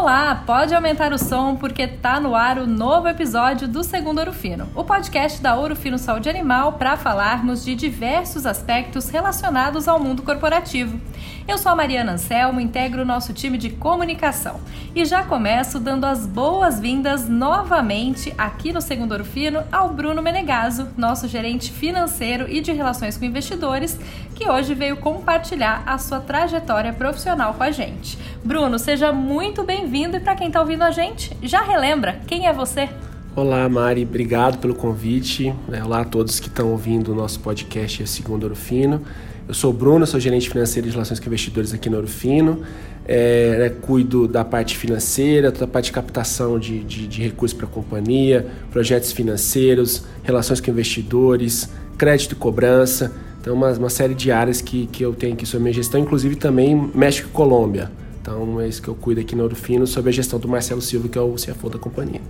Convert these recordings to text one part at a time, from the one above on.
Olá, pode aumentar o som porque tá no ar o novo episódio do Segundo Ouro Fino, o podcast da Ouro Fino Saúde Animal para falarmos de diversos aspectos relacionados ao mundo corporativo. Eu sou a Mariana Anselmo, integro o nosso time de comunicação e já começo dando as boas-vindas novamente aqui no Segundo Ouro Fino ao Bruno Menegaso, nosso gerente financeiro e de relações com investidores, que hoje veio compartilhar a sua trajetória profissional com a gente. Bruno, seja muito bem-vindo e para quem está ouvindo a gente, já relembra quem é você? Olá, Mari, obrigado pelo convite. É, olá a todos que estão ouvindo o nosso podcast Segundo Ouro Fino. Eu sou o Bruno, sou gerente financeiro de relações com investidores aqui no Ouro Fino. É, né, cuido da parte financeira, da parte de captação de, de, de recursos para a companhia, projetos financeiros, relações com investidores, crédito e cobrança. Então, uma, uma série de áreas que, que eu tenho aqui sobre minha gestão, inclusive também México e Colômbia. Então, é isso que eu cuido aqui no Ouro Fino, sobre a gestão do Marcelo Silva, que é o CFO da companhia.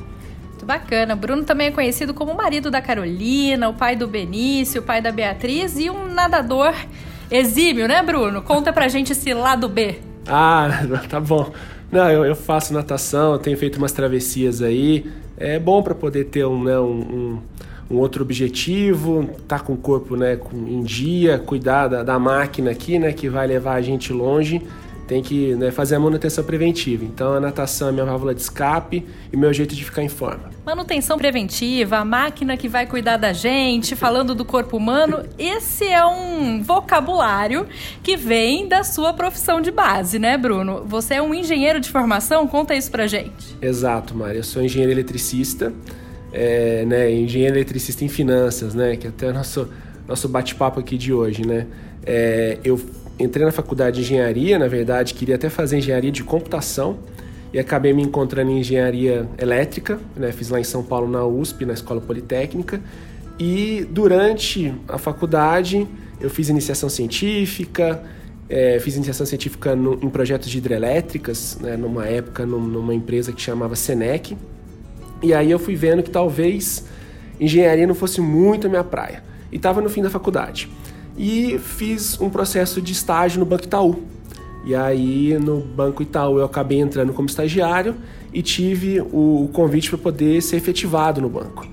Muito bacana. Bruno também é conhecido como o marido da Carolina, o pai do Benício, o pai da Beatriz e um nadador exímio, né, Bruno? Conta pra gente esse lado B. Ah, tá bom. Não, eu, eu faço natação, tenho feito umas travessias aí. É bom para poder ter um, né, um, um, um, outro objetivo, tá com o corpo né, com, em dia, cuidar da, da máquina aqui, né, que vai levar a gente longe tem que né, fazer a manutenção preventiva. Então a natação é minha válvula de escape e meu jeito de ficar em forma. Manutenção preventiva, a máquina que vai cuidar da gente, falando do corpo humano, esse é um vocabulário que vem da sua profissão de base, né, Bruno? Você é um engenheiro de formação? Conta isso pra gente. Exato, Maria. Eu sou engenheiro eletricista, é, né, engenheiro eletricista em finanças, né, que é até é o nosso, nosso bate-papo aqui de hoje, né. É, eu entrei na faculdade de engenharia, na verdade, queria até fazer engenharia de computação e acabei me encontrando em engenharia elétrica, né? fiz lá em São Paulo na USP, na Escola Politécnica. E durante a faculdade eu fiz iniciação científica, é, fiz iniciação científica no, em projetos de hidrelétricas, né? numa época numa empresa que chamava Senec. E aí eu fui vendo que talvez engenharia não fosse muito a minha praia. E estava no fim da faculdade e fiz um processo de estágio no Banco Itaú. E aí no Banco Itaú eu acabei entrando como estagiário e tive o convite para poder ser efetivado no banco.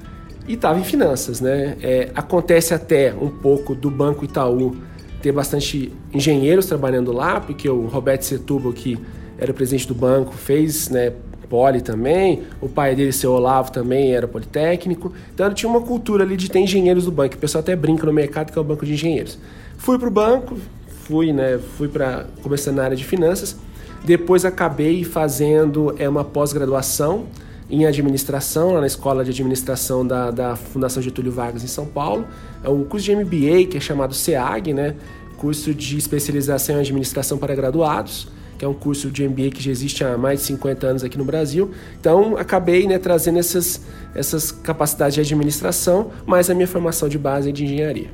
E estava em finanças, né? É, acontece até um pouco do Banco Itaú ter bastante engenheiros trabalhando lá, porque o Roberto Setúbal, que era o presidente do banco, fez né, Poli também, o pai dele, seu Olavo, também era politécnico. Então tinha uma cultura ali de ter engenheiros do banco. O pessoal até brinca no mercado que é o banco de engenheiros. Fui para o banco, fui, né, fui para começar na área de finanças. Depois acabei fazendo é, uma pós-graduação em administração, lá na Escola de Administração da, da Fundação Getúlio Vargas em São Paulo. É um curso de MBA que é chamado SEAG, né? curso de especialização em administração para graduados que é um curso de MBA que já existe há mais de 50 anos aqui no Brasil. Então, acabei né, trazendo essas, essas capacidades de administração, mais a minha formação de base de engenharia.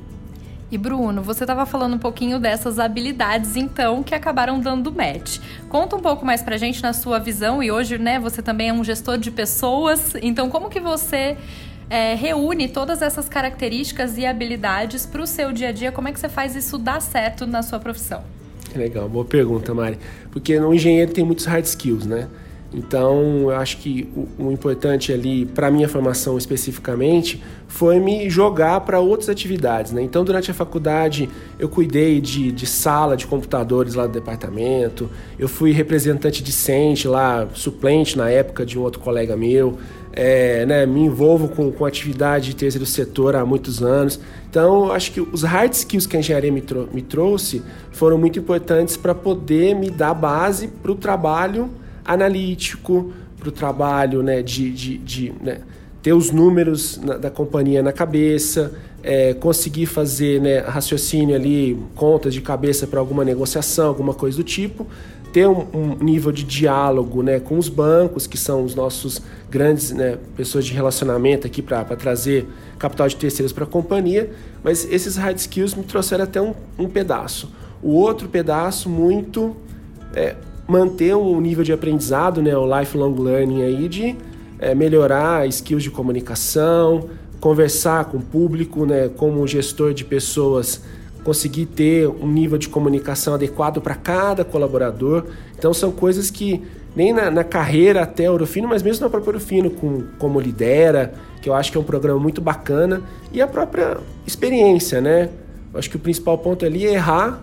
E Bruno, você estava falando um pouquinho dessas habilidades, então, que acabaram dando match. Conta um pouco mais pra gente na sua visão, e hoje, né, você também é um gestor de pessoas, então como que você é, reúne todas essas características e habilidades para o seu dia a dia? Como é que você faz isso dar certo na sua profissão? Legal, boa pergunta, Mari. Porque no engenheiro tem muitos hard skills, né? Então, eu acho que o, o importante ali, para minha formação especificamente, foi me jogar para outras atividades. Né? Então, durante a faculdade, eu cuidei de, de sala de computadores lá do departamento, eu fui representante discente lá, suplente na época de um outro colega meu é, né, me envolvo com, com atividade de terceiro setor há muitos anos. Então, acho que os hard skills que a engenharia me, trou me trouxe foram muito importantes para poder me dar base para o trabalho analítico, para o trabalho né, de, de, de né, ter os números na, da companhia na cabeça, é, conseguir fazer né, raciocínio ali, contas de cabeça para alguma negociação, alguma coisa do tipo ter um, um, nível de diálogo né, com os bancos, que são os nossos grandes né, pessoas de relacionamento aqui para trazer capital de terceiros para a companhia, mas esses hard skills me trouxeram até um, um pedaço. O outro pedaço, muito é, manter um nível de aprendizado, né, o lifelong learning aí, de é, melhorar skills de comunicação, conversar com o público, né, como gestor de pessoas conseguir ter um nível de comunicação adequado para cada colaborador. Então são coisas que nem na, na carreira até Orofino, mas mesmo na própria Orofino, com como lidera, que eu acho que é um programa muito bacana, e a própria experiência, né? Eu acho que o principal ponto ali é errar,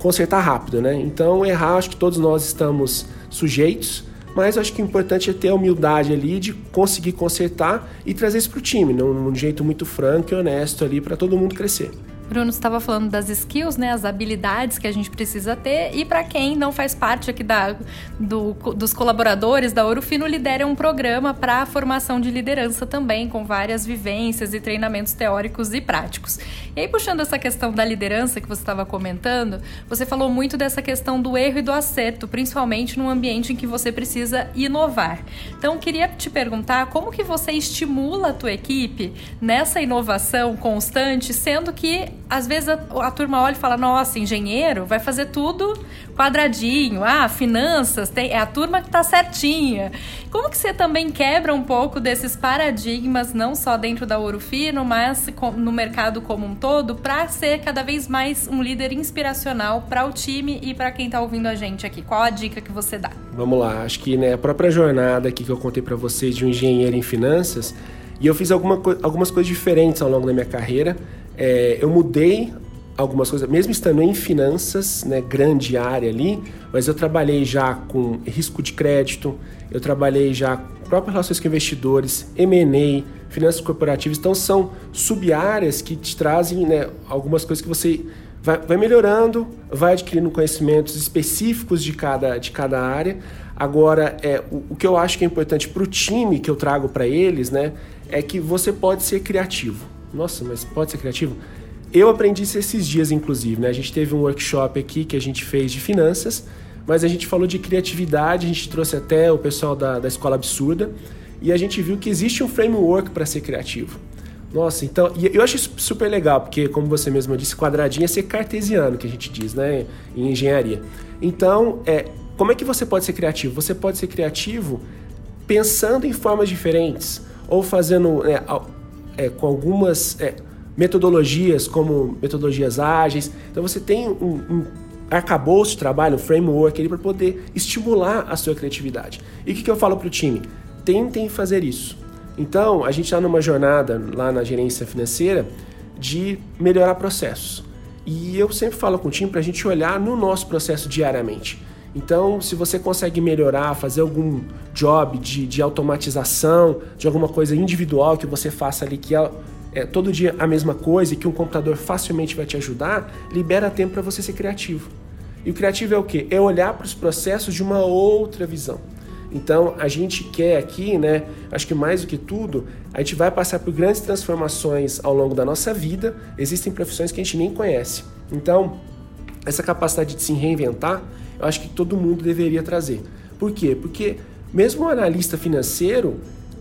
consertar rápido, né? Então, errar, acho que todos nós estamos sujeitos, mas acho que o importante é ter a humildade ali de conseguir consertar e trazer isso para o time, num, num jeito muito franco e honesto ali para todo mundo crescer. Bruno estava falando das skills, né, as habilidades que a gente precisa ter. E para quem não faz parte aqui da, do, dos colaboradores da Ouro Fino, lidera um programa para a formação de liderança também, com várias vivências e treinamentos teóricos e práticos. E aí, puxando essa questão da liderança que você estava comentando, você falou muito dessa questão do erro e do acerto, principalmente num ambiente em que você precisa inovar. Então, queria te perguntar como que você estimula a tua equipe nessa inovação constante, sendo que às vezes a, a, turma olha e fala: nossa, engenheiro vai fazer tudo quadradinho, ah, finanças, tem, é a turma que está certinha. Como que você também quebra um pouco desses paradigmas, não só dentro da Ouro Fino, mas no mercado como um todo, para ser cada vez mais um líder inspiracional para o time e para quem está ouvindo a gente aqui? Qual a dica que você dá? Vamos lá, acho que né, a própria jornada aqui que eu contei para vocês de um engenheiro em finanças, e eu fiz alguma, algumas coisas diferentes ao longo da minha carreira. É, eu mudei algumas coisas, mesmo estando em finanças, né, grande área ali, mas eu trabalhei já com risco de crédito, eu trabalhei já com próprias relações com investidores, M&A, finanças corporativas, então são sub-áreas que te trazem né, algumas coisas que você vai, vai, melhorando, vai adquirindo conhecimentos específicos de cada, de cada área. Agora, é, o, o que eu acho que é importante para o time que eu trago para eles, né, é que você pode ser criativo. Nossa, mas pode ser criativo? Eu aprendi isso esses dias, inclusive. Né? A gente teve um workshop aqui que a gente fez de finanças, mas a gente falou de criatividade, a gente trouxe até o pessoal da, da Escola Absurda e a gente viu que existe um framework para ser criativo. Nossa, então, e eu acho isso super legal, porque, como você mesmo disse, quadradinho é ser cartesiano, que a gente diz, né, em engenharia. Então, é, como é que você pode ser criativo? Você pode ser criativo pensando em formas diferentes, ou fazendo é, é, com algumas é, metodologias, como metodologias ágeis. Então você tem um, um arcabouço de trabalho, um framework ali para poder estimular a sua criatividade. E o que, que eu falo para o time? Tentem fazer isso. Então, a gente está numa jornada lá na gerência financeira de melhorar processos. E eu sempre falo com o time para a gente olhar no nosso processo diariamente. Então, se você consegue melhorar, fazer algum job de, de automatização, de alguma coisa individual que você faça ali que é, é todo dia a mesma coisa e que um computador facilmente vai te ajudar, libera tempo para você ser criativo. E o criativo é o quê? É olhar para os processos de uma outra visão. Então, a gente quer aqui, né, acho que mais do que tudo, a gente vai passar por grandes transformações ao longo da nossa vida. Existem profissões que a gente nem conhece. Então, essa capacidade de se reinventar eu acho que todo mundo deveria trazer. Por quê? Porque mesmo o analista financeiro,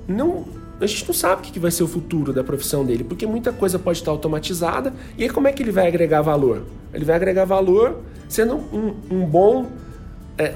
não, a gente não sabe o que vai ser o futuro da profissão dele, porque muita coisa pode estar automatizada. E aí, como é que ele vai agregar valor? Ele vai agregar valor sendo um, um bom é,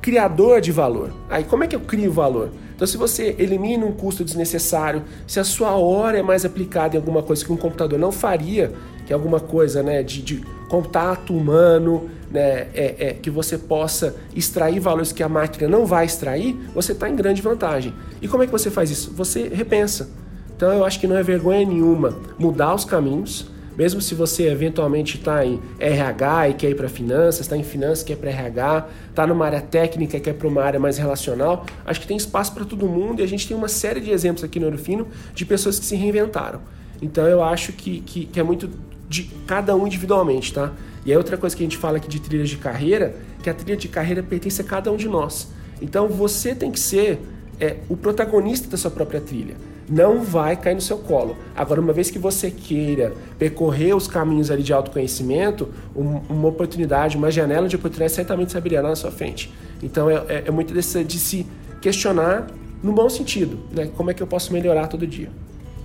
criador de valor. Aí, como é que eu crio valor? Então, se você elimina um custo desnecessário, se a sua hora é mais aplicada em alguma coisa que um computador não faria, que é alguma coisa né, de, de contato humano, né, é, é, que você possa extrair valores que a máquina não vai extrair, você está em grande vantagem. E como é que você faz isso? Você repensa. Então eu acho que não é vergonha nenhuma mudar os caminhos, mesmo se você eventualmente está em RH e quer ir para finanças, está em finanças e quer para RH, está numa área técnica e quer para uma área mais relacional, acho que tem espaço para todo mundo e a gente tem uma série de exemplos aqui no Eurofino de pessoas que se reinventaram. Então eu acho que, que, que é muito de cada um individualmente, tá? E aí outra coisa que a gente fala aqui de trilhas de carreira, que a trilha de carreira pertence a cada um de nós. Então você tem que ser é, o protagonista da sua própria trilha. Não vai cair no seu colo. Agora, uma vez que você queira percorrer os caminhos ali de autoconhecimento, um, uma oportunidade, uma janela de oportunidade certamente se abrirá na sua frente. Então é, é, é muito desse, de se questionar no bom sentido, né? Como é que eu posso melhorar todo dia?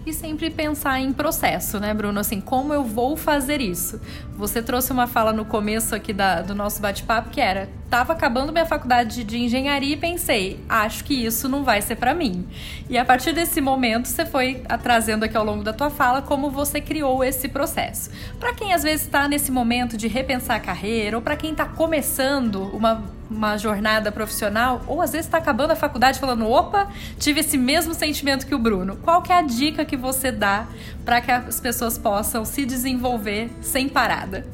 E sempre pensar em processo, né, Bruno? Assim, como eu vou fazer isso? Você trouxe uma fala no começo aqui da, do nosso bate-papo que era estava acabando minha faculdade de engenharia e pensei, acho que isso não vai ser para mim. E a partir desse momento, você foi trazendo aqui ao longo da tua fala como você criou esse processo. Para quem às vezes está nesse momento de repensar a carreira, ou para quem está começando uma uma jornada profissional, ou às vezes está acabando a faculdade falando, opa, tive esse mesmo sentimento que o Bruno. Qual que é a dica que você dá para que as pessoas possam se desenvolver sem parada?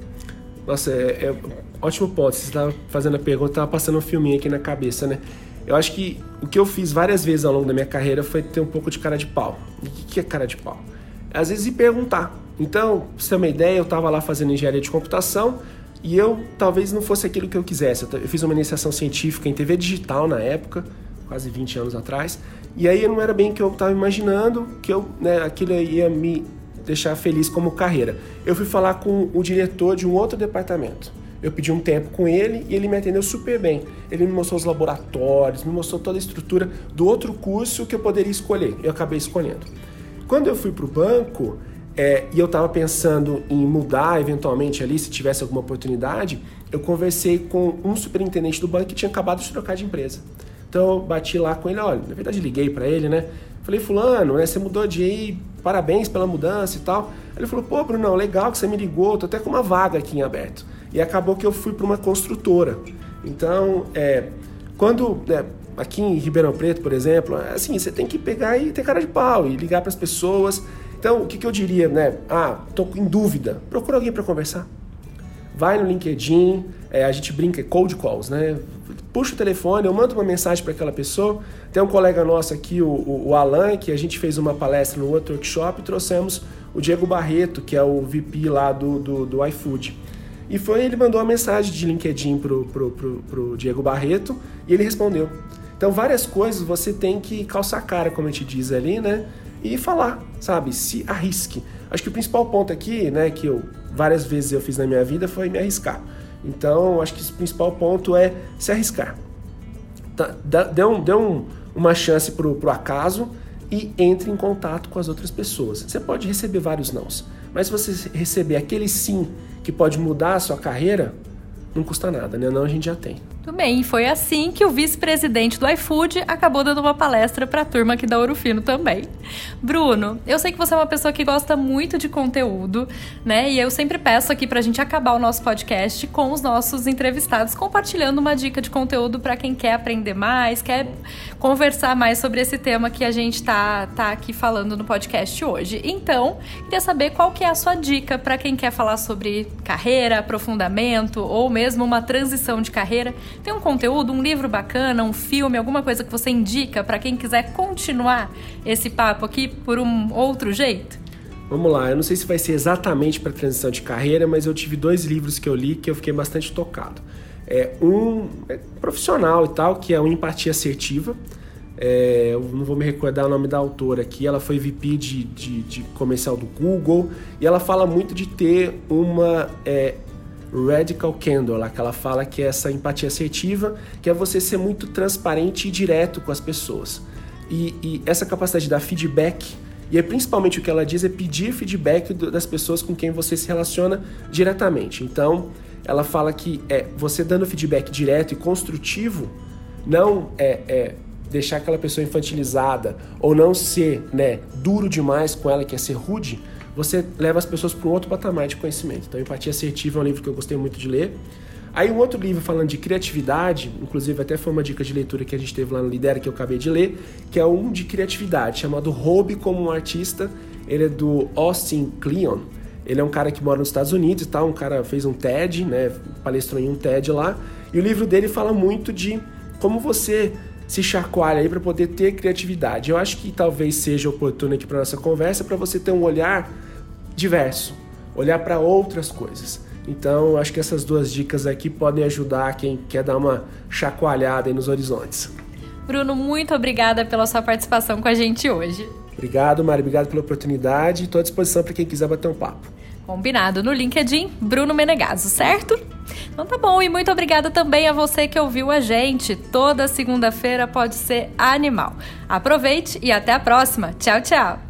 Nossa, é, é ótimo ponto. Você estava fazendo a pergunta, estava passando um filminho aqui na cabeça, né? Eu acho que o que eu fiz várias vezes ao longo da minha carreira foi ter um pouco de cara de pau. O que é cara de pau? Às vezes ir perguntar. Então, pra você ter uma ideia, eu estava lá fazendo engenharia de computação, e eu talvez não fosse aquilo que eu quisesse. Eu fiz uma iniciação científica em TV digital na época, quase 20 anos atrás. E aí não era bem o que eu estava imaginando que eu, né, aquilo ia me deixar feliz como carreira. Eu fui falar com o diretor de um outro departamento. Eu pedi um tempo com ele e ele me atendeu super bem. Ele me mostrou os laboratórios, me mostrou toda a estrutura do outro curso que eu poderia escolher. Eu acabei escolhendo. Quando eu fui para o banco, é, e eu estava pensando em mudar eventualmente ali, se tivesse alguma oportunidade, eu conversei com um superintendente do banco que tinha acabado de trocar de empresa. Então eu bati lá com ele, olha, na verdade liguei para ele, né? Falei, fulano, né, você mudou de aí, parabéns pela mudança e tal. Ele falou, pô, Bruno, legal que você me ligou, tô até com uma vaga aqui em aberto. E acabou que eu fui para uma construtora. Então, é, quando, né, aqui em Ribeirão Preto, por exemplo, é assim, você tem que pegar e ter cara de pau e ligar para as pessoas então, o que, que eu diria, né? Ah, tô em dúvida. Procura alguém para conversar. Vai no LinkedIn, é, a gente brinca cold calls, né? Puxa o telefone, eu mando uma mensagem para aquela pessoa. Tem um colega nosso aqui, o, o, o, Alan, que a gente fez uma palestra no outro workshop e trouxemos o Diego Barreto, que é o VP lá do, do, do iFood. E foi, ele mandou uma mensagem de LinkedIn pro, pro, pro, pro Diego Barreto e ele respondeu. Então, várias coisas você tem que calçar a cara, como a gente diz ali, né? E falar, sabe? Se arrisque. Acho que o principal ponto aqui, né, que eu várias vezes eu fiz na minha vida foi me arriscar. Então, acho que o principal ponto é se arriscar. Tá, dê um, dê um, uma chance pro, pro acaso e entre em contato com as outras pessoas. Você pode receber vários nãos, mas se você receber aquele sim que pode mudar a sua carreira, não custa nada, né? Não a gente já tem. Tudo bem, e foi assim que o vice-presidente do iFood acabou dando uma palestra para a turma aqui da Ouro Fino também. Bruno, eu sei que você é uma pessoa que gosta muito de conteúdo, né? E eu sempre peço aqui para a gente acabar o nosso podcast com os nossos entrevistados compartilhando uma dica de conteúdo para quem quer aprender mais, quer conversar mais sobre esse tema que a gente tá, tá aqui falando no podcast hoje. Então, queria saber qual que é a sua dica para quem quer falar sobre carreira, aprofundamento ou mesmo uma transição de carreira tem um conteúdo, um livro bacana, um filme, alguma coisa que você indica para quem quiser continuar esse papo aqui por um outro jeito? Vamos lá, eu não sei se vai ser exatamente para transição de carreira, mas eu tive dois livros que eu li que eu fiquei bastante tocado. É um é profissional e tal, que é o Empatia Assertiva. É, eu não vou me recordar o nome da autora aqui, ela foi VP de, de, de comercial do Google e ela fala muito de ter uma é, Radical Candor, que ela fala que é essa empatia assertiva, que é você ser muito transparente e direto com as pessoas. E, e essa capacidade de dar feedback, e é principalmente o que ela diz é pedir feedback das pessoas com quem você se relaciona diretamente. Então, ela fala que é você dando feedback direto e construtivo, não é, é deixar aquela pessoa infantilizada ou não ser né, duro demais com ela, que é ser rude, você leva as pessoas para um outro patamar de conhecimento. Então, Empatia Assertiva é um livro que eu gostei muito de ler. Aí um outro livro falando de criatividade, inclusive até foi uma dica de leitura que a gente teve lá no Lidera que eu acabei de ler, que é um de criatividade, chamado Hobby como um Artista. Ele é do Austin Kleon. Ele é um cara que mora nos Estados Unidos e tal, um cara fez um TED, né, palestrou em um TED lá. E o livro dele fala muito de como você se chacoalha aí para poder ter criatividade. Eu acho que talvez seja oportuno aqui para nossa conversa para você ter um olhar diverso, olhar para outras coisas. Então, acho que essas duas dicas aqui podem ajudar quem quer dar uma chacoalhada nos horizontes. Bruno, muito obrigada pela sua participação com a gente hoje. Obrigado, Mari. Obrigado pela oportunidade. Estou à disposição para quem quiser bater um papo. Combinado. No LinkedIn, Bruno Menegaso, certo? Então tá bom, e muito obrigada também a você que ouviu a gente. Toda segunda-feira pode ser animal. Aproveite e até a próxima. Tchau, tchau.